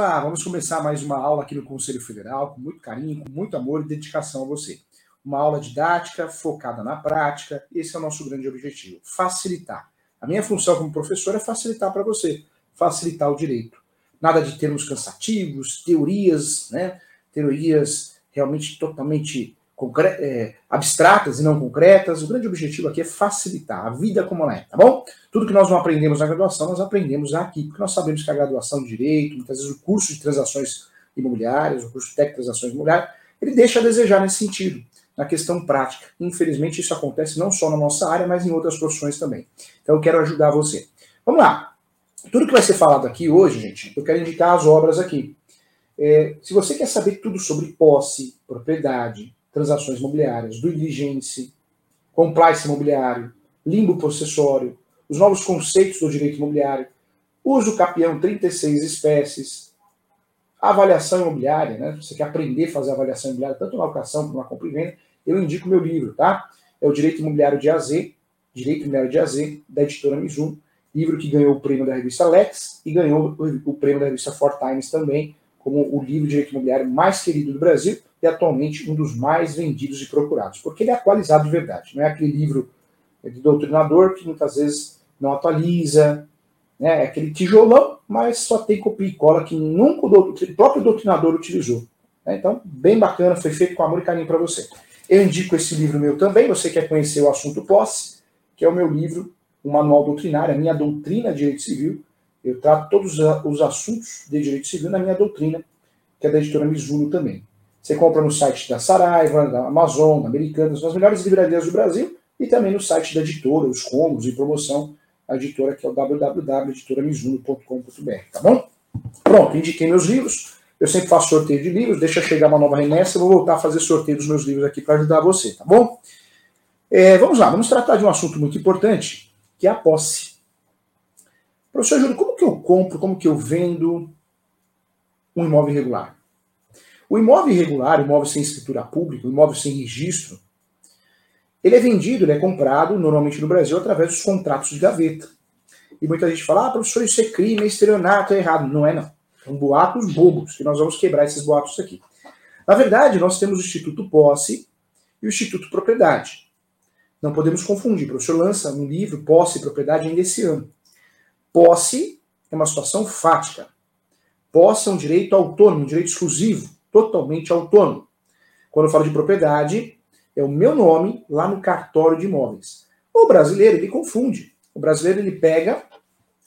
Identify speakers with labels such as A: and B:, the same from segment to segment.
A: vamos começar mais uma aula aqui no Conselho Federal, com muito carinho, com muito amor e dedicação a você. Uma aula didática, focada na prática, esse é o nosso grande objetivo, facilitar. A minha função como professor é facilitar para você, facilitar o direito. Nada de termos cansativos, teorias, né? Teorias realmente totalmente é, abstratas e não concretas. O grande objetivo aqui é facilitar a vida como ela é, tá bom? Tudo que nós não aprendemos na graduação, nós aprendemos aqui, porque nós sabemos que a graduação de Direito, muitas vezes o curso de transações imobiliárias, o curso de técnico de transações imobiliárias, ele deixa a desejar nesse sentido, na questão prática. Infelizmente, isso acontece não só na nossa área, mas em outras profissões também. Então, eu quero ajudar você. Vamos lá. Tudo que vai ser falado aqui hoje, gente, eu quero indicar as obras aqui. É, se você quer saber tudo sobre posse, propriedade, transações imobiliárias, do diligence, compliance imobiliário, limbo possessório, os novos conceitos do direito imobiliário, uso capião 36 espécies, avaliação imobiliária, né? Você quer aprender a fazer avaliação imobiliária, tanto na locação como na compra e venda, eu indico meu livro, tá? É o Direito Imobiliário de AZ, Direito Imobiliário de AZ, da editora Mizuno, livro que ganhou o prêmio da revista Lex e ganhou o prêmio da revista Four Times também, como o livro de direito imobiliário mais querido do Brasil e atualmente um dos mais vendidos e procurados, porque ele é atualizado de verdade, não é aquele livro de doutrinador que muitas vezes não atualiza, né? é aquele tijolão, mas só tem copia e cola que nunca o, próprio doutrinador utilizou. Né? Então, bem bacana, foi feito com amor e carinho para você. Eu indico esse livro meu também, você quer conhecer o assunto posse, que é o meu livro, o Manual Doutrinário, a minha doutrina de direito civil. Eu trato todos os assuntos de direito civil na minha doutrina, que é da editora Mizuno também. Você compra no site da Saraiva, da Amazon, da Americanas, nas melhores livrarias do Brasil e também no site da editora, os combos e promoção, a editora que é o www.editoramizuno.com.br, tá bom? Pronto, indiquei meus livros. Eu sempre faço sorteio de livros, deixa chegar uma nova remessa, eu vou voltar a fazer sorteio dos meus livros aqui para ajudar você, tá bom? É, vamos lá, vamos tratar de um assunto muito importante, que é a posse. Professor Júlio, como que eu compro, como que eu vendo um imóvel irregular? O imóvel irregular, imóvel sem escritura pública, imóvel sem registro, ele é vendido, ele é comprado, normalmente no Brasil, através dos contratos de gaveta. E muita gente fala, ah, professor, isso é crime, é estelionato, é errado. Não é, não. São boatos bobos, que nós vamos quebrar esses boatos aqui. Na verdade, nós temos o Instituto Posse e o Instituto Propriedade. Não podemos confundir. O professor lança um livro, Posse e Propriedade, ainda esse ano. Posse é uma situação fática. Posse é um direito autônomo, um direito exclusivo totalmente autônomo. Quando eu falo de propriedade, é o meu nome lá no cartório de imóveis. O brasileiro, ele confunde. O brasileiro, ele pega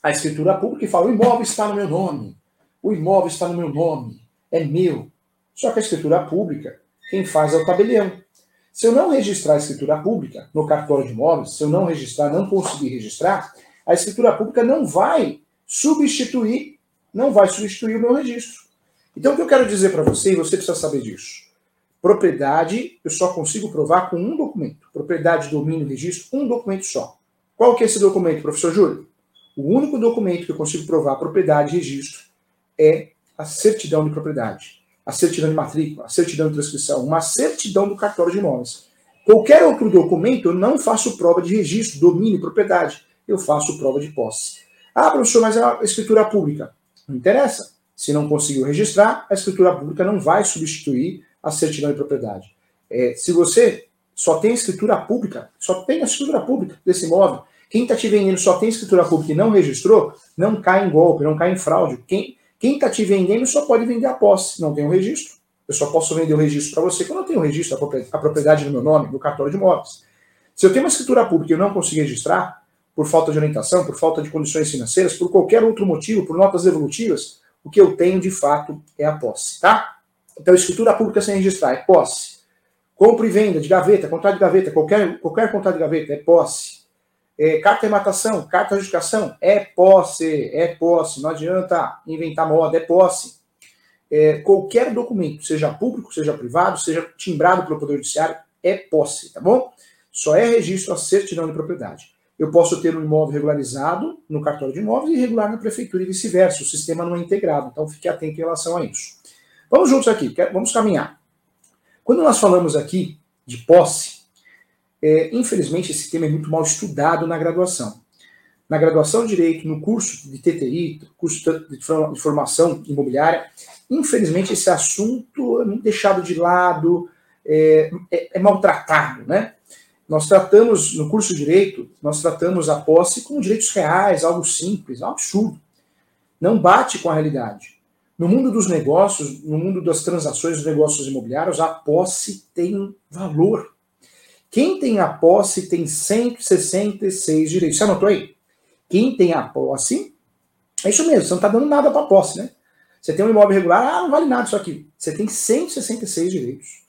A: a escritura pública e fala: o imóvel está no meu nome. O imóvel está no meu nome. É meu. Só que a escritura pública, quem faz é o tabelião. Se eu não registrar a escritura pública no cartório de imóveis, se eu não registrar, não conseguir registrar, a escritura pública não vai substituir, não vai substituir o meu registro. Então, o que eu quero dizer para você, e você precisa saber disso. Propriedade, eu só consigo provar com um documento. Propriedade, domínio, registro, um documento só. Qual que é esse documento, professor Júlio? O único documento que eu consigo provar propriedade e registro é a certidão de propriedade, a certidão de matrícula, a certidão de transcrição, uma certidão do cartório de imóveis. Qualquer outro documento, eu não faço prova de registro, domínio, propriedade. Eu faço prova de posse. Ah, professor, mas é uma escritura pública. Não interessa. Se não conseguiu registrar, a escritura pública não vai substituir a certidão de propriedade. É, se você só tem escritura pública, só tem a escritura pública desse imóvel, quem está te vendendo só tem escritura pública e não registrou, não cai em golpe, não cai em fraude. Quem está te vendendo só pode vender a posse, não tem o um registro. Eu só posso vender o registro para você quando eu tenho o registro, a propriedade no meu nome, no cartório de imóveis. Se eu tenho uma escritura pública e eu não consigo registrar, por falta de orientação, por falta de condições financeiras, por qualquer outro motivo, por notas devolutivas, o que eu tenho de fato é a posse, tá? Então, escritura pública sem registrar é posse. Compra e venda de gaveta, contrato de gaveta, qualquer, qualquer contrato de gaveta é posse. É, carta de matação, carta de justificação é posse, é posse. Não adianta inventar moda, é posse. É, qualquer documento, seja público, seja privado, seja timbrado pelo Poder Judiciário, é posse, tá bom? Só é registro a certidão de propriedade eu posso ter um imóvel regularizado no cartório de imóveis e irregular na prefeitura e vice-versa. O sistema não é integrado, então fique atento em relação a isso. Vamos juntos aqui, vamos caminhar. Quando nós falamos aqui de posse, é, infelizmente esse tema é muito mal estudado na graduação. na graduação de Direito, no curso de TTI, curso de formação imobiliária, infelizmente esse assunto é deixado de lado, é, é, é maltratado, né? Nós tratamos, no curso de Direito, nós tratamos a posse como direitos reais, algo simples, algo absurdo. Não bate com a realidade. No mundo dos negócios, no mundo das transações dos negócios imobiliários, a posse tem valor. Quem tem a posse tem 166 direitos. Você anotou aí? Quem tem a posse, é isso mesmo, você não está dando nada para a posse, né? Você tem um imóvel regular, ah, não vale nada isso aqui. Você tem 166 direitos.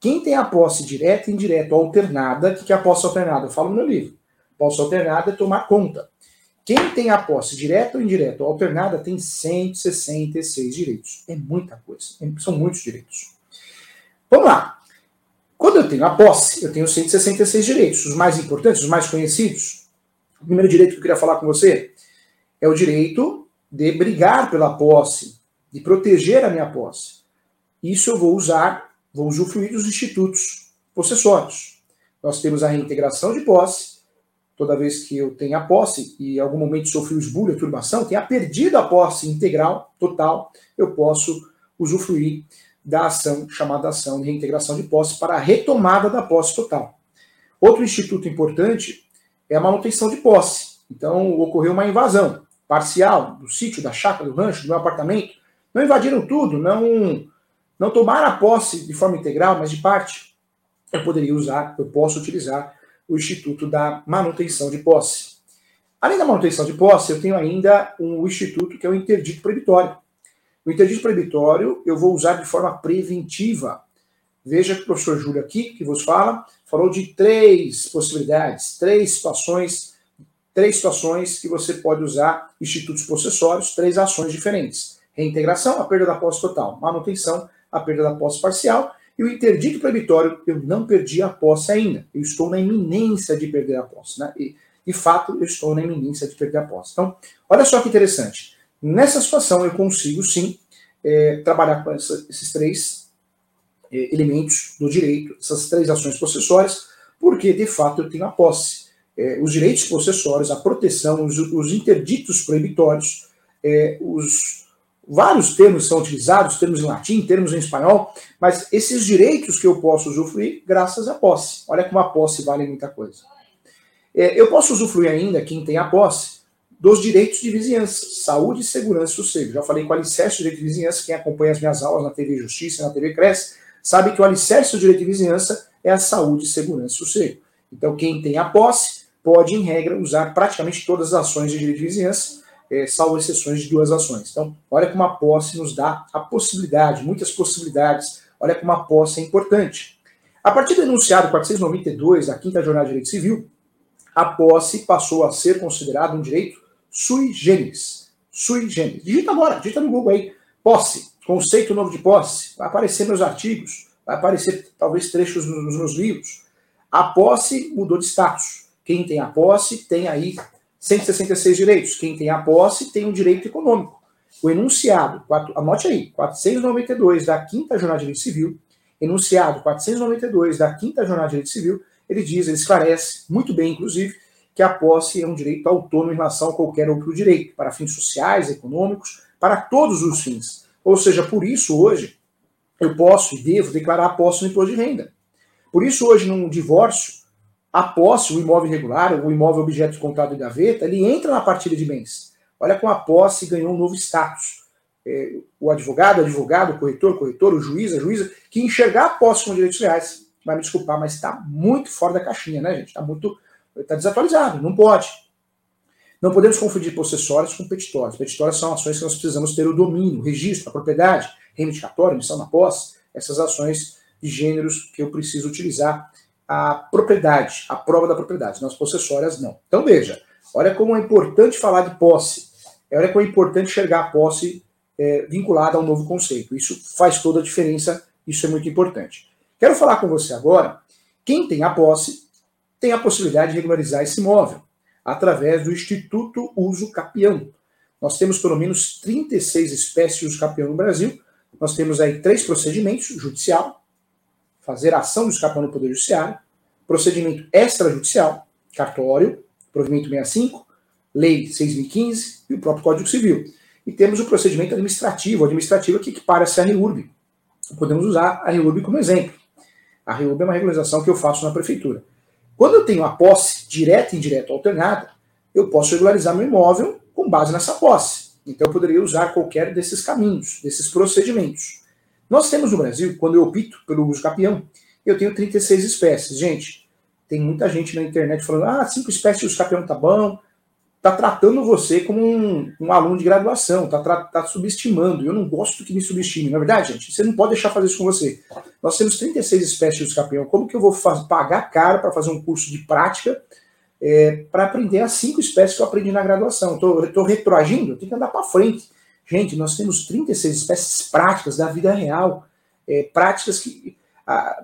A: Quem tem a posse direta, indireta ou alternada, o que é a posse alternada? Eu falo no meu livro. Posse alternada é tomar conta. Quem tem a posse direta ou indireta ou alternada tem 166 direitos. É muita coisa. São muitos direitos. Vamos lá. Quando eu tenho a posse, eu tenho 166 direitos. Os mais importantes, os mais conhecidos. O primeiro direito que eu queria falar com você é o direito de brigar pela posse, de proteger a minha posse. Isso eu vou usar vou usufruir dos institutos possessórios. Nós temos a reintegração de posse, toda vez que eu tenho a posse e em algum momento sofri o esbulho, a turbação, tenha perdido a posse integral, total, eu posso usufruir da ação chamada ação de reintegração de posse para a retomada da posse total. Outro instituto importante é a manutenção de posse. Então, ocorreu uma invasão parcial do sítio, da chácara, do rancho, do meu apartamento. Não invadiram tudo, não não tomar a posse de forma integral, mas de parte, eu poderia usar, eu posso utilizar o Instituto da Manutenção de Posse. Além da manutenção de posse, eu tenho ainda um instituto que é o interdito proibitório. O interdito proibitório eu vou usar de forma preventiva. Veja que o professor Júlio aqui, que vos fala, falou de três possibilidades, três situações, três situações que você pode usar institutos possessórios, três ações diferentes. Reintegração, a perda da posse total. Manutenção, a perda da posse parcial, e o interdito proibitório, eu não perdi a posse ainda. Eu estou na iminência de perder a posse. Né? E, de fato, eu estou na iminência de perder a posse. Então, olha só que interessante. Nessa situação, eu consigo, sim, é, trabalhar com essa, esses três é, elementos do direito, essas três ações possessórias, porque, de fato, eu tenho a posse. É, os direitos possessórios, a proteção, os, os interditos proibitórios, é, os Vários termos são utilizados, termos em latim, termos em espanhol, mas esses direitos que eu posso usufruir graças à posse. Olha como a posse vale muita coisa. É, eu posso usufruir ainda, quem tem a posse, dos direitos de vizinhança, saúde, segurança e sossego. Já falei com o alicerce do direito de vizinhança, quem acompanha as minhas aulas na TV Justiça na TV Cresce, sabe que o alicerce do direito de vizinhança é a saúde, segurança e sossego. Então, quem tem a posse pode, em regra, usar praticamente todas as ações de direito de vizinhança, é, salvo exceções de duas ações. Então, olha como a posse nos dá a possibilidade, muitas possibilidades, olha como a posse é importante. A partir do enunciado 492 da Quinta Jornada de Direito Civil, a posse passou a ser considerada um direito sui generis. Sui generis. Digita agora, digita no Google aí, posse, conceito novo de posse, vai aparecer meus artigos, vai aparecer talvez trechos nos meus livros. A posse mudou de status. Quem tem a posse tem aí 166 direitos. Quem tem a posse tem um direito econômico. O enunciado, anote aí, 492 da Quinta Jornada de Direito Civil, enunciado 492 da Quinta Jornada de Direito Civil, ele diz, ele esclarece, muito bem, inclusive, que a posse é um direito autônomo em relação a qualquer outro direito, para fins sociais, econômicos, para todos os fins. Ou seja, por isso hoje eu posso e devo declarar a posse no imposto de renda. Por isso hoje num divórcio a posse, o imóvel irregular, o imóvel objeto de contrato de gaveta, ele entra na partilha de bens. Olha como a posse ganhou um novo status. É, o advogado, advogado, o corretor, corretor, o juiz, a juíza, que enxergar a posse com direitos reais, vai me desculpar, mas está muito fora da caixinha, né, gente? Está muito. Está desatualizado, não pode. Não podemos confundir possessórios com petitórios. Petitórios são ações que nós precisamos ter o domínio, o registro, a propriedade, reivindicatória, emissão na posse, essas ações de gêneros que eu preciso utilizar a propriedade, a prova da propriedade, nas possessórias não. Então veja, olha como é importante falar de posse, olha como é importante enxergar a posse é, vinculada a um novo conceito. Isso faz toda a diferença, isso é muito importante. Quero falar com você agora, quem tem a posse tem a possibilidade de regularizar esse imóvel através do Instituto Uso Capião. Nós temos pelo menos 36 espécies de uso capião no Brasil. Nós temos aí três procedimentos: judicial, fazer ação do escapão no Poder Judiciário, procedimento extrajudicial, cartório, provimento 65, Lei 6.015 e o próprio Código Civil. E temos o procedimento administrativo, administrativo que equipara-se à REURB. Podemos usar a REURB como exemplo. A REURB é uma regularização que eu faço na prefeitura. Quando eu tenho a posse direta e indireta alternada, eu posso regularizar meu imóvel com base nessa posse. Então eu poderia usar qualquer desses caminhos, desses procedimentos. Nós temos no Brasil, quando eu opto pelo uso capião, eu tenho 36 espécies. Gente, tem muita gente na internet falando, ah, cinco espécies de uso capião tá bom, tá tratando você como um, um aluno de graduação, tá, tá subestimando. Eu não gosto que me subestime. Na é verdade, gente, você não pode deixar fazer isso com você. Nós temos 36 espécies de uso capião. Como que eu vou pagar caro para fazer um curso de prática é, para aprender as cinco espécies que eu aprendi na graduação? Estou retroagindo? Eu tenho que andar para frente. Gente, nós temos 36 espécies práticas da vida real, é, práticas que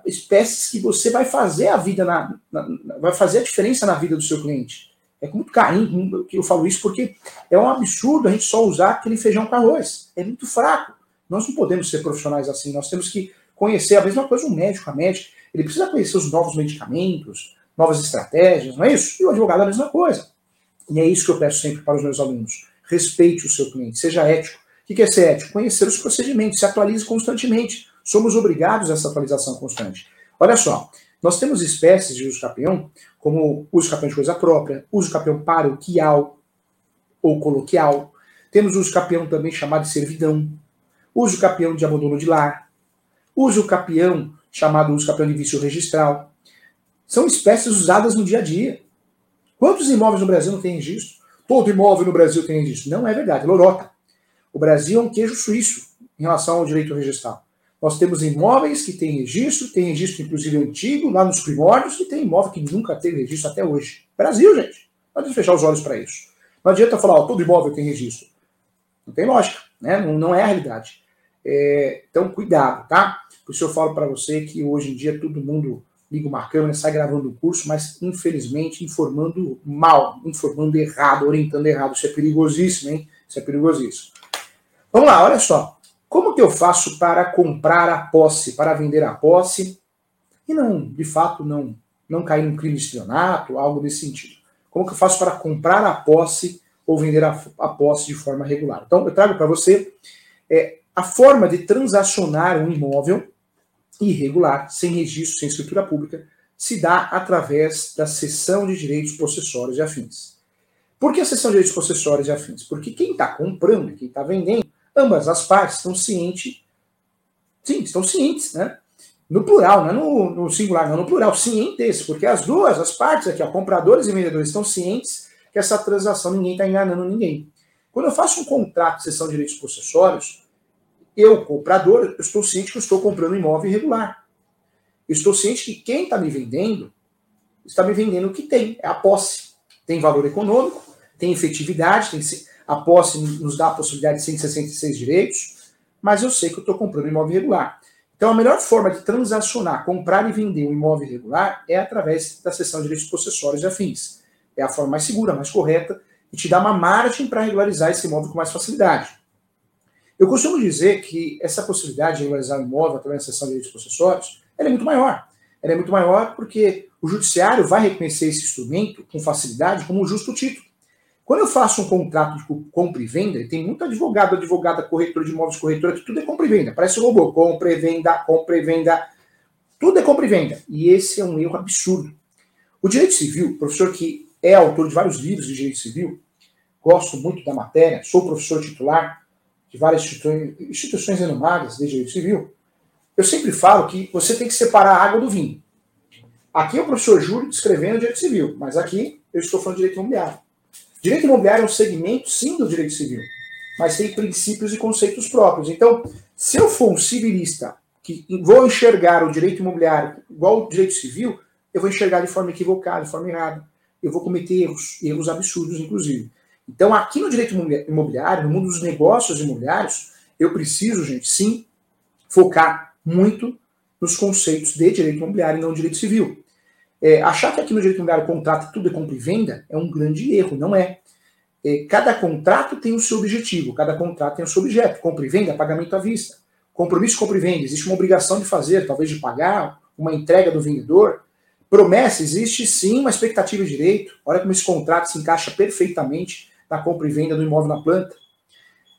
A: espécies que você vai fazer a vida na, na, vai fazer a diferença na vida do seu cliente. É com muito carinho que eu falo isso, porque é um absurdo a gente só usar aquele feijão com arroz. É muito fraco. Nós não podemos ser profissionais assim. Nós temos que conhecer a mesma coisa um médico, a médica. Ele precisa conhecer os novos medicamentos, novas estratégias, não é isso? E o advogado é a mesma coisa. E é isso que eu peço sempre para os meus alunos. Respeite o seu cliente, seja ético. O que é ser ético? Conhecer os procedimentos, se atualize constantemente. Somos obrigados a essa atualização constante. Olha só, nós temos espécies de uso capião, como uso capião de coisa própria, uso capião paroquial ou coloquial. Temos uso capião também chamado de servidão, uso capião de abandono de lar, uso capião chamado uso capião de vício registral. São espécies usadas no dia a dia. Quantos imóveis no Brasil não tem registro? Todo imóvel no Brasil tem registro. Não é verdade, lorota. O Brasil é um queijo suíço em relação ao direito registral. Nós temos imóveis que têm registro, tem registro inclusive antigo, lá nos primórdios, e tem imóvel que nunca teve registro até hoje. Brasil, gente. Não adianta fechar os olhos para isso. Não adianta falar, ó, todo imóvel tem registro. Não tem lógica, né? Não, não é a realidade. É, então, cuidado, tá? Por isso eu falo para você que hoje em dia todo mundo liga uma câmera, sai gravando o curso, mas infelizmente informando mal, informando errado, orientando errado. Isso é perigosíssimo, hein? Isso é perigosíssimo. Vamos lá, olha só. Como que eu faço para comprar a posse, para vender a posse e não, de fato, não não cair num crime de estelionato, algo nesse sentido? Como que eu faço para comprar a posse ou vender a, a posse de forma regular? Então, eu trago para você é, a forma de transacionar um imóvel irregular, sem registro, sem escritura pública, se dá através da cessão de direitos possessórios e afins. Por que a cessão de direitos possessórios e afins? Porque quem está comprando e quem está vendendo ambas as partes estão cientes, sim, estão cientes, né? No plural, não é no, no, singular, não, no plural, cientes, porque as duas, as partes aqui, ó, compradores e vendedores, estão cientes que essa transação ninguém está enganando ninguém. Quando eu faço um contrato de cessão de direitos possessórios, eu, comprador, estou ciente que estou comprando um imóvel irregular. Estou ciente que quem está me vendendo está me vendendo o que tem, é a posse. Tem valor econômico, tem efetividade, tem, a posse nos dá a possibilidade de 166 direitos, mas eu sei que eu estou comprando um imóvel irregular. Então, a melhor forma de transacionar, comprar e vender um imóvel irregular é através da cessão de direitos possessórios e afins. É a forma mais segura, mais correta e te dá uma margem para regularizar esse imóvel com mais facilidade. Eu costumo dizer que essa possibilidade de regularizar imóvel através da cessão de direitos possessórios é muito maior. Ela é muito maior porque o judiciário vai reconhecer esse instrumento com facilidade como um justo título. Quando eu faço um contrato de compra e venda, tem muito advogado, advogada, corretor de imóveis, corretora, tudo é compra e venda. Parece robô. Compra e venda, compra e venda. Tudo é compra e venda. E esse é um erro absurdo. O direito civil, professor que é autor de vários livros de direito civil, gosto muito da matéria, sou professor titular de várias instituições, renomadas de direito civil. Eu sempre falo que você tem que separar a água do vinho. Aqui é o professor Júlio descrevendo direito civil, mas aqui eu estou falando de direito imobiliário. Direito imobiliário é um segmento, sim, do direito civil, mas tem princípios e conceitos próprios. Então, se eu for um civilista que vou enxergar o direito imobiliário igual o direito civil, eu vou enxergar de forma equivocada, de forma errada. Eu vou cometer erros, erros absurdos, inclusive. Então, aqui no direito imobiliário, no mundo dos negócios imobiliários, eu preciso, gente, sim, focar muito nos conceitos de direito imobiliário e não direito civil. É, achar que aqui no direito imobiliário contrato tudo é compra e venda é um grande erro, não é. é. Cada contrato tem o seu objetivo, cada contrato tem o seu objeto. Compra e venda, pagamento à vista. Compromisso compra e venda, existe uma obrigação de fazer, talvez de pagar, uma entrega do vendedor. Promessa, existe sim uma expectativa de direito. Olha como esse contrato se encaixa perfeitamente na compra e venda do imóvel na planta.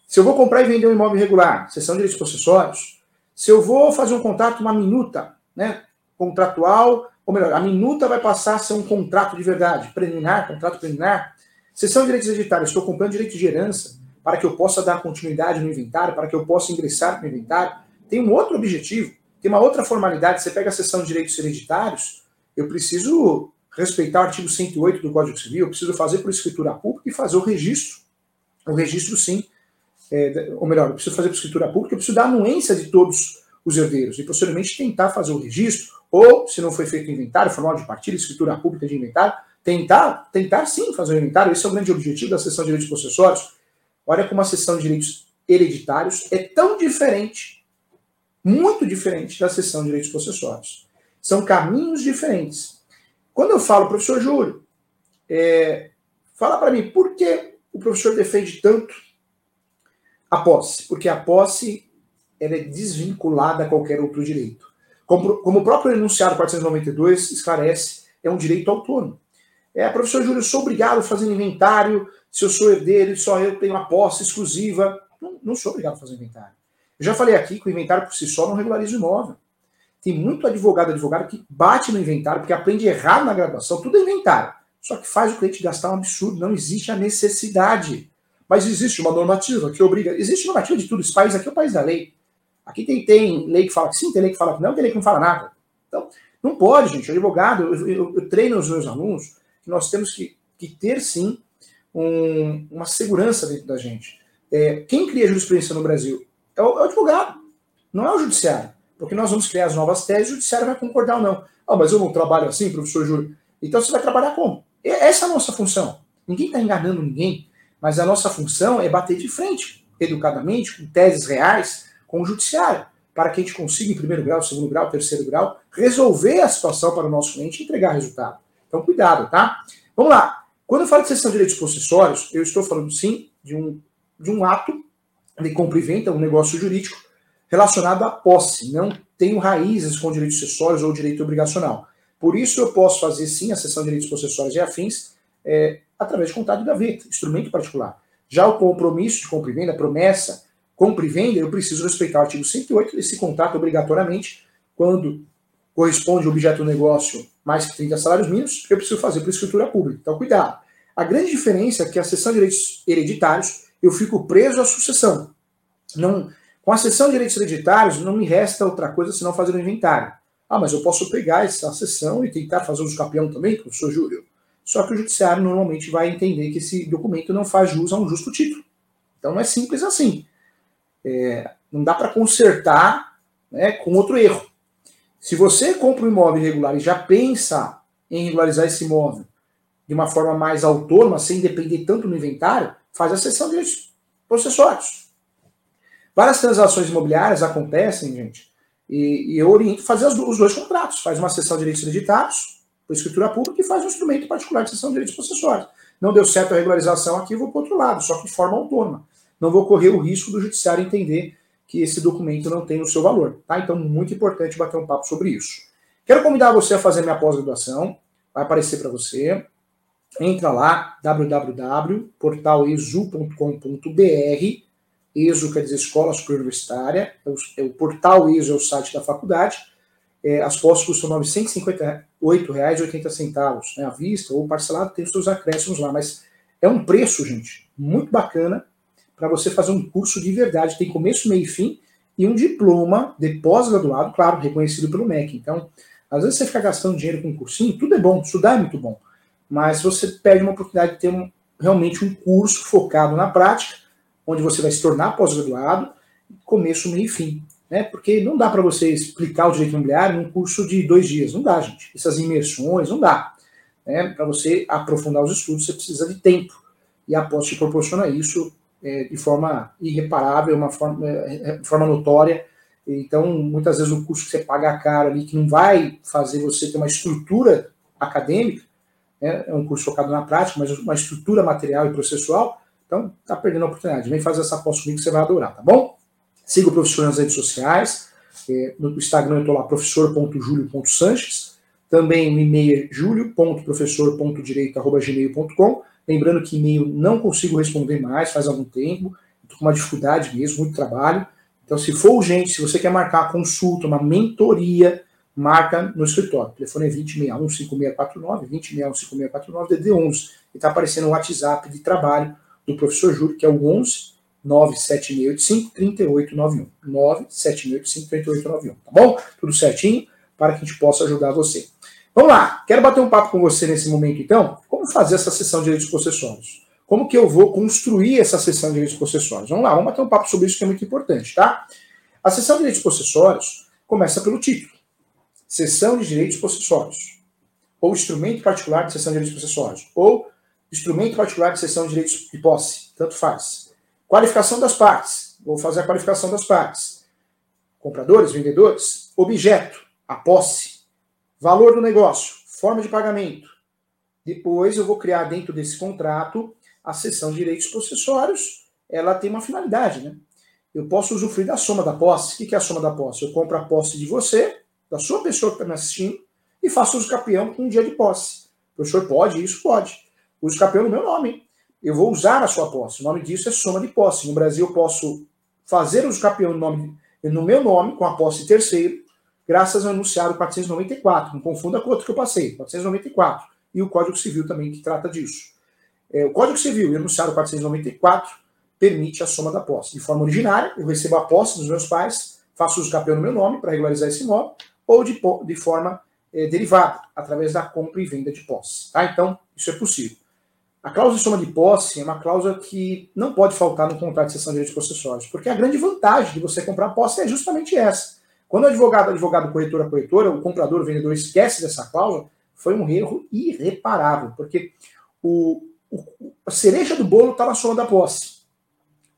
A: Se eu vou comprar e vender um imóvel irregular, sessão de direitos possessórios. Se eu vou fazer um contrato, uma minuta, né, contratual, ou melhor, a minuta vai passar a ser um contrato de verdade, preliminar, contrato preliminar. Sessão de direitos hereditários, estou comprando direito de herança para que eu possa dar continuidade no inventário, para que eu possa ingressar no inventário. Tem um outro objetivo, tem uma outra formalidade. Você pega a sessão de direitos hereditários, eu preciso respeitar o artigo 108 do Código Civil, eu preciso fazer por escritura pública e fazer o registro. O registro, sim. É, ou melhor, eu preciso fazer por escritura pública, eu preciso dar anuência de todos os herdeiros e posteriormente tentar fazer o registro, ou, se não foi feito inventário, formal de partilha, escritura pública de inventário, tentar, tentar sim fazer o inventário. Esse é o grande objetivo da sessão de direitos possessórios. Olha como a sessão de direitos hereditários é tão diferente, muito diferente da sessão de direitos possessórios. São caminhos diferentes. Quando eu falo, professor Júlio, é, fala para mim, por que o professor defende tanto a posse? Porque a posse ela é desvinculada a qualquer outro direito. Como, como o próprio enunciado 492 esclarece, é um direito autônomo. É, professor Júlio, eu sou obrigado a fazer inventário se eu sou herdeiro, só eu tenho a posse exclusiva. Não, não sou obrigado a fazer inventário. Eu já falei aqui que o inventário por si só não regulariza o imóvel. Tem muito advogado advogado que bate no inventário porque aprende errado na graduação, tudo é inventário. Só que faz o cliente gastar um absurdo, não existe a necessidade. Mas existe uma normativa que obriga. Existe normativa de tudo. Esse país aqui é o país da lei. Aqui tem, tem lei que fala que sim, tem lei que fala que não, tem lei que não fala nada. Então, não pode, gente. O advogado, eu, eu, eu treino os meus alunos que nós temos que, que ter, sim, um, uma segurança dentro da gente. É, quem cria jurisprudência no Brasil é o, é o, advogado, não é o judiciário. Porque nós vamos criar as novas teses, o judiciário vai concordar ou não. Ah, mas eu não trabalho assim, professor Júlio. Então você vai trabalhar como? Essa é a nossa função. Ninguém está enganando ninguém, mas a nossa função é bater de frente, educadamente, com teses reais, com o judiciário, para que a gente consiga, em primeiro grau, segundo grau, terceiro grau, resolver a situação para o nosso cliente e entregar resultado. Então, cuidado, tá? Vamos lá. Quando eu falo de cessão de direitos possessórios, eu estou falando sim de um, de um ato de compra e venda, um negócio jurídico relacionado à posse. Não tenho raízes com direitos sucessórios ou direito obrigacional. Por isso, eu posso fazer sim a cessão de direitos possessórios e afins é, através de contrato de gaveta, instrumento particular. Já o compromisso de compra e venda, promessa, compra e venda, eu preciso respeitar o artigo 108 desse contrato obrigatoriamente, quando corresponde o objeto do negócio mais que 30 salários mínimos, eu preciso fazer por escritura pública. Então, cuidado. A grande diferença é que a cessão de direitos hereditários, eu fico preso à sucessão. Não, com a cessão de direitos hereditários, não me resta outra coisa senão fazer um inventário. Ah, mas eu posso pegar essa sessão e tentar fazer uso capião também, professor Júlio. Só que o judiciário normalmente vai entender que esse documento não faz jus a um justo título. Então não é simples assim. É, não dá para consertar né, com outro erro. Se você compra um imóvel irregular e já pensa em regularizar esse imóvel de uma forma mais autônoma, sem depender tanto do inventário, faz a cessão de processórios. Várias transações imobiliárias acontecem, gente, e, e eu oriento fazer os, os dois contratos. Faz uma cessão de direitos hereditários, por escritura pública, e faz um instrumento particular de cessão de direitos processórios. Não deu certo a regularização aqui, vou para outro lado, só que de forma autônoma não vou correr o risco do judiciário entender que esse documento não tem o seu valor. Tá? Então, muito importante bater um papo sobre isso. Quero convidar você a fazer minha pós-graduação. Vai aparecer para você. Entra lá, www.portalesu.com.br. ESO quer dizer Escola Superior Universitária. É o, é o portal ESO é o site da faculdade. É, as pós custam R$ 958,80 né, à vista ou parcelado, tem os seus acréscimos lá. Mas é um preço, gente, muito bacana para você fazer um curso de verdade. Tem começo, meio e fim e um diploma de pós-graduado, claro, reconhecido pelo MEC. Então, às vezes você fica gastando dinheiro com um cursinho, tudo é bom, estudar é muito bom, mas você perde uma oportunidade de ter um, realmente um curso focado na prática, onde você vai se tornar pós-graduado, começo, meio e fim. Né? Porque não dá para você explicar o direito imobiliário num curso de dois dias, não dá, gente. Essas imersões, não dá. Né? Para você aprofundar os estudos, você precisa de tempo. E a pós te proporciona isso é, de forma irreparável, uma forma, é, de forma notória. Então, muitas vezes o custo que você paga caro ali, que não vai fazer você ter uma estrutura acadêmica, né, é um curso focado na prática, mas uma estrutura material e processual, então está perdendo a oportunidade. Vem fazer essa aposta comigo que você vai adorar, tá bom? Siga o professor nas redes sociais, é, no Instagram eu estou lá, professor.julio.sanches, Também o e-mail é julio.professor.direito.gmail.com. Lembrando que e-mail não consigo responder mais, faz algum tempo. Estou com uma dificuldade mesmo, muito trabalho. Então, se for urgente, se você quer marcar uma consulta, uma mentoria, marca no escritório. O telefone é 2061-5649, 2061-5649, DD11. E está aparecendo o WhatsApp de trabalho do professor Júlio, que é o 11 97685-3891. 97685-3891. Tá bom? Tudo certinho para que a gente possa ajudar você. Vamos lá, quero bater um papo com você nesse momento, então. Como fazer essa sessão de direitos possessórios? Como que eu vou construir essa sessão de direitos possessórios? Vamos lá, vamos bater um papo sobre isso que é muito importante, tá? A sessão de direitos possessórios começa pelo título. Sessão de direitos possessórios. Ou instrumento particular de sessão de direitos possessórios. Ou instrumento particular de sessão de direitos de posse. Tanto faz. Qualificação das partes. Vou fazer a qualificação das partes. Compradores, vendedores. Objeto, a posse. Valor do negócio, forma de pagamento. Depois eu vou criar dentro desse contrato a seção de direitos possessórios. Ela tem uma finalidade, né? Eu posso usufruir da soma da posse. O que é a soma da posse? Eu compro a posse de você, da sua pessoa que está me assistindo, e faço uso campeão com um dia de posse. O professor pode? Isso pode. Uso campeão no meu nome. Eu vou usar a sua posse. O nome disso é soma de posse. No Brasil, eu posso fazer uso campeão no, nome, no meu nome, com a posse terceiro, graças ao enunciado 494. Não confunda com o outro que eu passei, 494. E o Código Civil também, que trata disso. É, o Código Civil e o enunciado 494 permite a soma da posse. De forma originária, eu recebo a posse dos meus pais, faço uso campeão no meu nome para regularizar esse imóvel, ou de, de forma é, derivada, através da compra e venda de posse. Tá? Então, isso é possível. A cláusula de soma de posse é uma cláusula que não pode faltar no contrato de cessão de direitos possessórios, porque a grande vantagem de você comprar posse é justamente essa. Quando o advogado, advogado, corretora, corretora, o comprador, o vendedor esquece dessa cláusula, foi um erro irreparável, porque o, o a cereja do bolo está na soma da posse,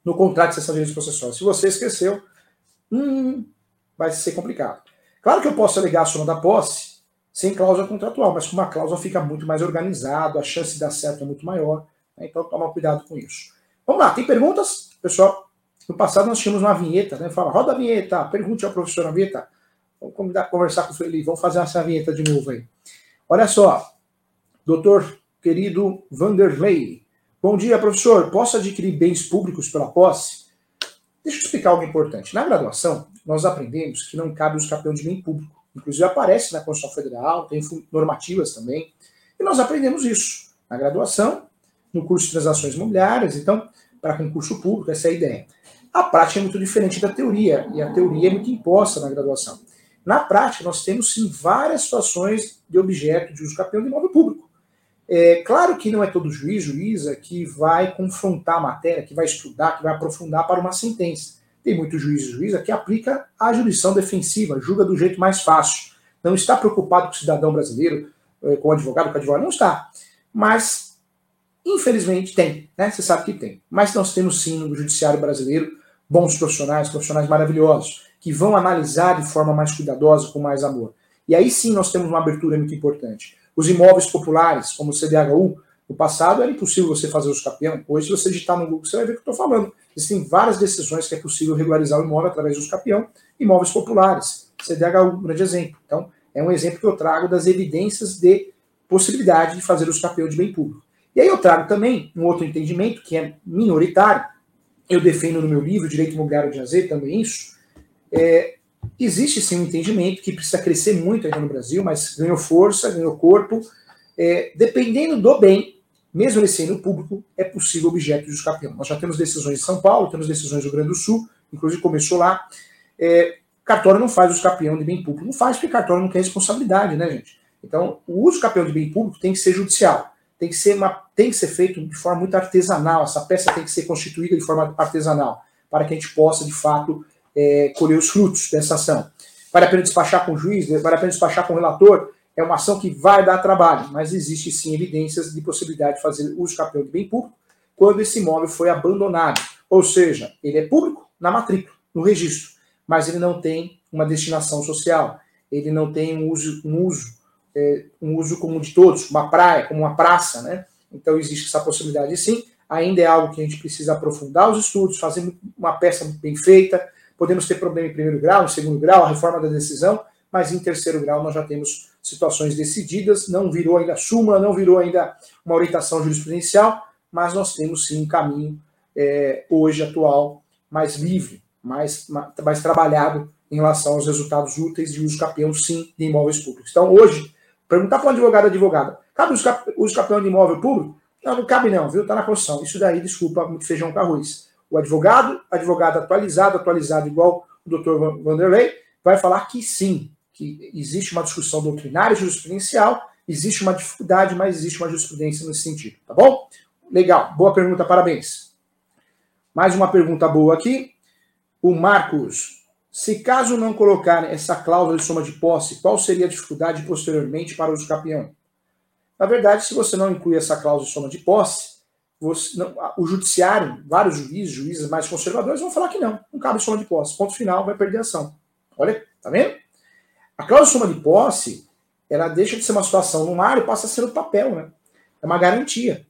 A: no contrato de cessão de direitos possessórios. Se você esqueceu, hum, vai ser complicado. Claro que eu posso alegar a soma da posse sem cláusula contratual, mas com uma cláusula fica muito mais organizado, a chance de dar certo é muito maior. Né? Então toma cuidado com isso. Vamos lá, tem perguntas? Pessoal, no passado nós tínhamos uma vinheta, né? Fala, roda a vinheta, pergunte ao professor a vinheta. Vamos convidar, conversar com o Felipe, vamos fazer essa vinheta de novo aí. Olha só, doutor querido Vanderlei. Bom dia, professor. Posso adquirir bens públicos pela posse? Deixa eu explicar algo importante. Na graduação, nós aprendemos que não cabe o escapeão de bem público. Inclusive aparece na Constituição Federal, tem normativas também. E nós aprendemos isso na graduação, no curso de transações imobiliárias, então, para concurso público, essa é a ideia. A prática é muito diferente da teoria, e a teoria é muito imposta na graduação. Na prática, nós temos sim várias situações de objeto de uso campeão de imóvel público. É claro que não é todo juiz, juíza, que vai confrontar a matéria, que vai estudar, que vai aprofundar para uma sentença. Tem muito juiz e juíza que aplica a jurisdição defensiva, julga do jeito mais fácil. Não está preocupado com o cidadão brasileiro, é, com o advogado, com o advogado, não está. Mas, infelizmente, tem, né? Você sabe que tem. Mas nós temos sim no judiciário brasileiro bons profissionais, profissionais maravilhosos, que vão analisar de forma mais cuidadosa, com mais amor. E aí sim nós temos uma abertura muito importante. Os imóveis populares, como o CDHU, no passado era impossível você fazer os capião. Hoje, se você digitar no Google, você vai ver o que eu estou falando. Existem várias decisões que é possível regularizar o imóvel através dos capião. Imóveis populares, CDHU, um grande exemplo. Então, é um exemplo que eu trago das evidências de possibilidade de fazer os capião de bem público. E aí eu trago também um outro entendimento que é minoritário, eu defendo no meu livro Direito Imobiliário de Azeite também isso, é, existe sim um entendimento que precisa crescer muito ainda no Brasil, mas ganhou força, ganhou corpo. É, dependendo do bem, mesmo ele sendo público, é possível objeto de escapião. Nós já temos decisões de São Paulo, temos decisões do Rio Grande do Sul, inclusive começou lá. É, cartório não faz o escapião de bem público. Não faz porque cartório não tem responsabilidade, né, gente? Então, o uso escapião de bem público tem que ser judicial tem que ser uma, tem que ser feito de forma muito artesanal. Essa peça tem que ser constituída de forma artesanal para que a gente possa de fato é, colher os frutos dessa ação. Vale a pena despachar com o juiz, vale a pena despachar com o relator. É uma ação que vai dar trabalho, mas existe sim evidências de possibilidade de fazer uso campeão de bem público quando esse imóvel foi abandonado. Ou seja, ele é público na matrícula, no registro, mas ele não tem uma destinação social, ele não tem um uso, um uso é, um uso comum de todos, uma praia, como uma praça, né? Então existe essa possibilidade sim. Ainda é algo que a gente precisa aprofundar os estudos, fazer uma peça bem feita. Podemos ter problema em primeiro grau, em segundo grau, a reforma da decisão, mas em terceiro grau nós já temos situações decididas, não virou ainda súmula, não virou ainda uma orientação jurisprudencial, mas nós temos sim um caminho é, hoje atual mais livre, mais, mais trabalhado em relação aos resultados úteis de uso capião, sim, de imóveis públicos. Então, hoje, perguntar para um advogado advogada, cabe o uso capião de imóvel público? Não, não cabe não, viu? Está na Constituição. Isso daí, desculpa, muito feijão com arroz. O advogado, advogado atualizado, atualizado igual o doutor Vanderlei, vai falar que sim, que existe uma discussão doutrinária e jurisprudencial, existe uma dificuldade, mas existe uma jurisprudência nesse sentido, tá bom? Legal, boa pergunta, parabéns. Mais uma pergunta boa aqui. O Marcos, se caso não colocar essa cláusula de soma de posse, qual seria a dificuldade posteriormente para o capião? Na verdade, se você não inclui essa cláusula de soma de posse, você, não, o judiciário, vários juízes, juízes mais conservadores vão falar que não, não cabe soma de posse. Ponto final, vai perder a ação. Olha, tá vendo? A cláusula de soma de posse, ela deixa de ser uma situação no ar e passa a ser o papel, né? É uma garantia.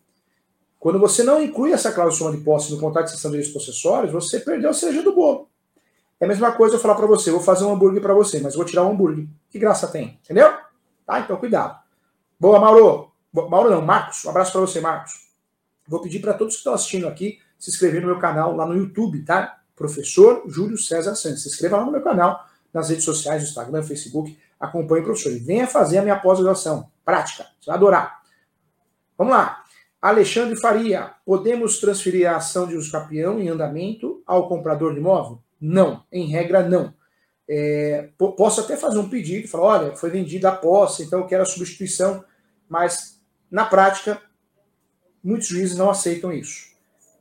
A: Quando você não inclui essa cláusula de soma de posse no contrato de cessão de direitos possessórios, você perdeu a cereja do bolo. É a mesma coisa eu falar para você, vou fazer um hambúrguer para você, mas vou tirar um hambúrguer. Que graça tem? Entendeu? Tá? Então cuidado. Boa, Mauro. Mauro não, Marcos. Um abraço para você, Marcos. Vou pedir para todos que estão assistindo aqui se inscrever no meu canal lá no YouTube, tá? Professor Júlio César Santos. Se inscreva lá no meu canal nas redes sociais, no Instagram, Facebook, acompanhe o professor. E venha fazer a minha pós-graduação. Prática, você vai adorar. Vamos lá. Alexandre Faria, podemos transferir a ação de uso em andamento ao comprador de imóvel? Não, em regra não. É, posso até fazer um pedido, falar, olha, foi vendida a posse, então eu quero a substituição, mas na prática, muitos juízes não aceitam isso.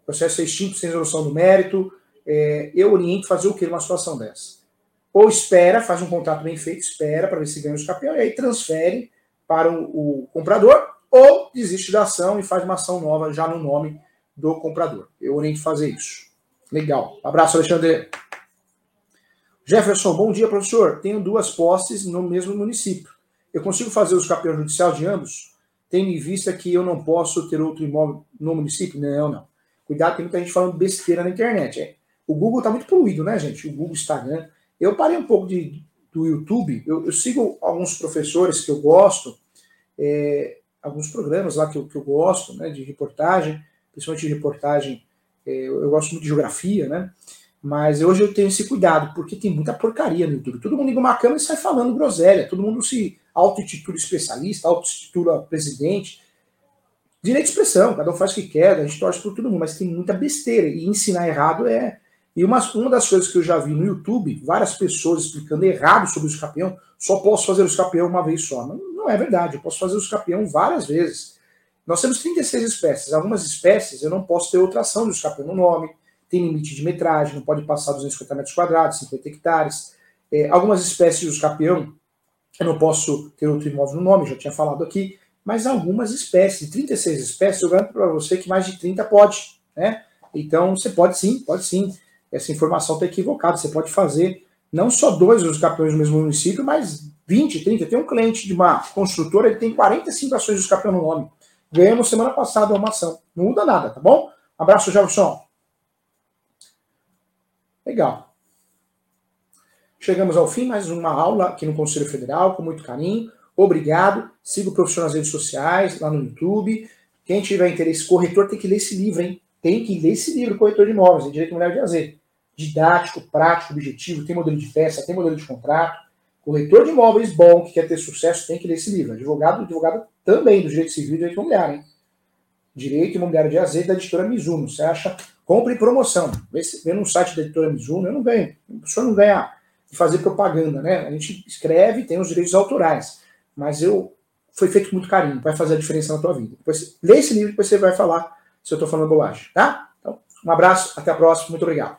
A: O processo é extinto sem resolução do mérito. É, eu oriento fazer o que numa situação dessa? Ou espera, faz um contrato bem feito, espera para ver se ganha os campeões, e aí transfere para o, o, comprador, ou desiste da ação e faz uma ação nova já no nome do comprador. Eu oriento fazer isso. Legal. Abraço, Alexandre. Jefferson, bom dia, professor. Tenho duas posses no mesmo município. Eu consigo fazer os campeões judicial de ambos? Tendo em vista que eu não posso ter outro imóvel no município? Não, não. Cuidado, tem muita gente falando besteira na internet. É. O Google está muito poluído, né, gente? O Google, Instagram. Eu parei um pouco de, do YouTube, eu, eu sigo alguns professores que eu gosto, é, alguns programas lá que eu, que eu gosto, né, de reportagem, principalmente de reportagem, é, eu, eu, gosto muito de geografia, né, mas hoje eu tenho esse cuidado, porque tem muita porcaria no YouTube. Todo mundo liga uma câmera e sai falando groselha, todo mundo se auto-intitula especialista, auto-intitula presidente. Direito de expressão, cada um faz o que quer, a gente torce por todo mundo, mas tem muita besteira, e ensinar errado é, e uma, uma das coisas que eu já vi no YouTube, várias pessoas explicando errado sobre o escapião, só posso fazer o escapião uma vez só. Não, não é verdade, eu posso fazer o escapião várias vezes. Nós temos 36 espécies. Algumas espécies eu não posso ter outra ação do escapião no nome, tem limite de metragem, não pode passar 250 metros quadrados, 50 hectares. É, algumas espécies do escapião eu não posso ter outro imóvel no nome, já tinha falado aqui, mas algumas espécies, de 36 espécies, eu garanto para você que mais de 30 pode. Né? Então você pode sim, pode sim essa informação está equivocada. Você pode fazer não só dois dos campeões no mesmo município, mas 20, 30. Tem um cliente de uma construtora, ele tem 45 ações dos campeões no nome. Ganhamos semana passada uma ação. Não muda nada, tá bom? Abraço, Jefferson. Legal. Chegamos ao fim, mais uma aula aqui no Conselho Federal, com muito carinho. Obrigado. Siga o professor nas redes sociais, lá no YouTube. Quem tiver interesse, corretor tem que ler esse livro, hein? Tem que ler esse livro, Corretor de Imóveis, Direito Imobiliário de Azer didático, prático, objetivo, tem modelo de peça, tem modelo de contrato. Corretor de imóveis bom, que quer ter sucesso, tem que ler esse livro. Advogado, advogado também do direito civil e direito imobiliário, hein? Direito Imobiliário de Azeite da editora Mizuno. Você acha? Compre promoção. Vê, vê no site da editora Mizuno, eu não ganho. O professor não ganha de fazer propaganda, né? A gente escreve, tem os direitos autorais. Mas eu foi feito com muito carinho, vai fazer a diferença na tua vida. Depois, lê esse livro, depois você vai falar se eu estou falando bobagem, tá? Então, um abraço, até a próxima, muito obrigado.